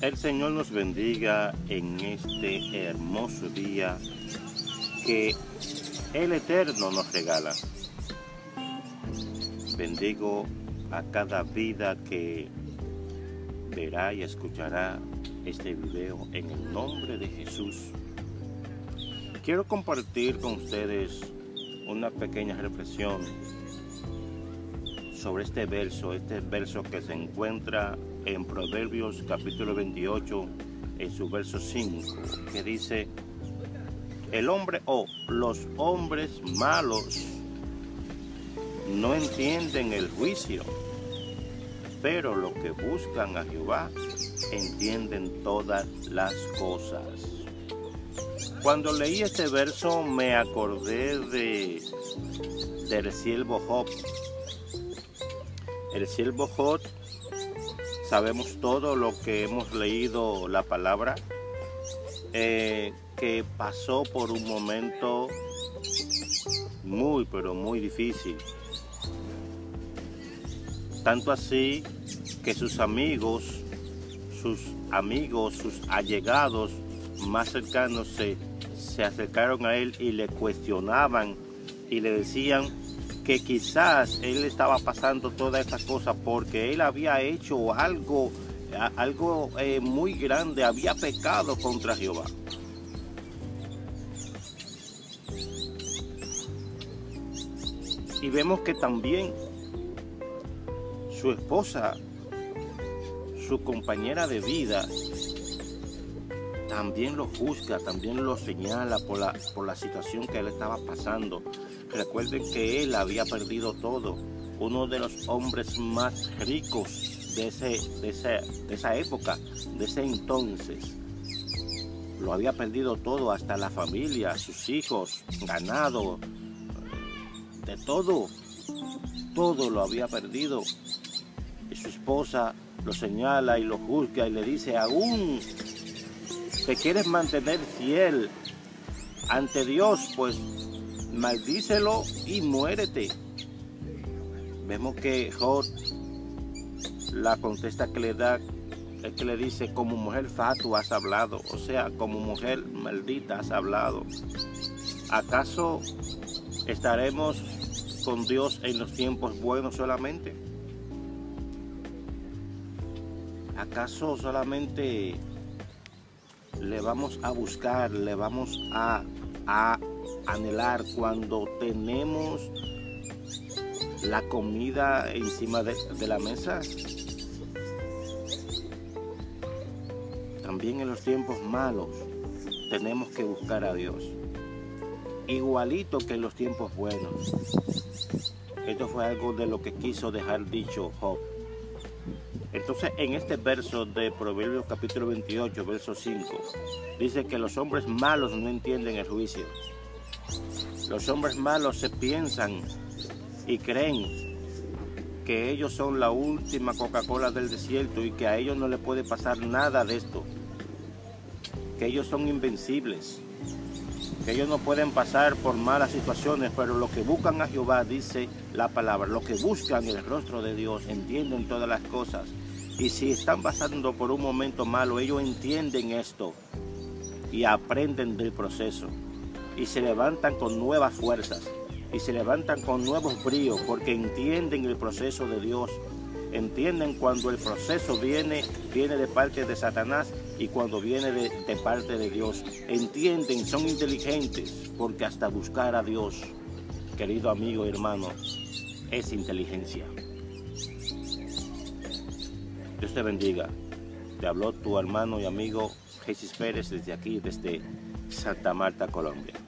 El Señor nos bendiga en este hermoso día que el Eterno nos regala. Bendigo a cada vida que verá y escuchará este video en el nombre de Jesús. Quiero compartir con ustedes una pequeña reflexión sobre este verso, este verso que se encuentra en Proverbios capítulo 28, en su verso 5, que dice, el hombre o los hombres malos no entienden el juicio, pero los que buscan a Jehová entienden todas las cosas. Cuando leí este verso me acordé de del siervo Job. El siervo Job, sabemos todo lo que hemos leído la palabra, eh, que pasó por un momento muy, pero muy difícil. Tanto así que sus amigos, sus amigos, sus allegados más cercanos se, se acercaron a él y le cuestionaban y le decían que quizás él estaba pasando toda esta cosa porque él había hecho algo, algo eh, muy grande, había pecado contra Jehová. Y vemos que también su esposa, su compañera de vida, también lo juzga, también lo señala por la, por la situación que él estaba pasando. Recuerden que él había perdido todo, uno de los hombres más ricos de, ese, de, de esa época, de ese entonces. Lo había perdido todo, hasta la familia, sus hijos, ganado, de todo. Todo lo había perdido. Y su esposa lo señala y lo juzga y le dice, aún te quieres mantener fiel ante Dios, pues maldícelo y muérete. Vemos que Jod la contesta que le da es que le dice, como mujer fatu has hablado, o sea, como mujer maldita has hablado. ¿Acaso estaremos con Dios en los tiempos buenos solamente? ¿Acaso solamente le vamos a buscar, le vamos a, a anhelar cuando tenemos la comida encima de, la mesa? También en los tiempos malos tenemos que buscar a Dios. Igualito que en los tiempos buenos. Esto fue algo de lo que quiso dejar dicho Job. Entonces, en este verso de Proverbios capítulo 28, verso 5, dice que los hombres malos no entienden el juicio. Los hombres malos se piensan y creen que ellos son la última Coca-Cola del desierto y que a ellos no le puede pasar nada de esto. Que ellos son invencibles. Que ellos no pueden pasar por malas situaciones, pero lo que buscan a Jehová, dice la palabra, lo que buscan el rostro de Dios, entienden todas las cosas. Y si están pasando por un momento malo, ellos entienden esto y aprenden del proceso. Y se levantan con nuevas fuerzas y se levantan con nuevos bríos porque entienden el proceso de Dios. Entienden cuando el proceso viene, viene de parte de Satanás y cuando viene de, de parte de Dios. Entienden, son inteligentes porque hasta buscar a Dios, querido amigo y hermano, es inteligencia. Dios te bendiga. Te habló tu hermano y amigo Jesús Pérez desde aquí, desde Santa Marta, Colombia.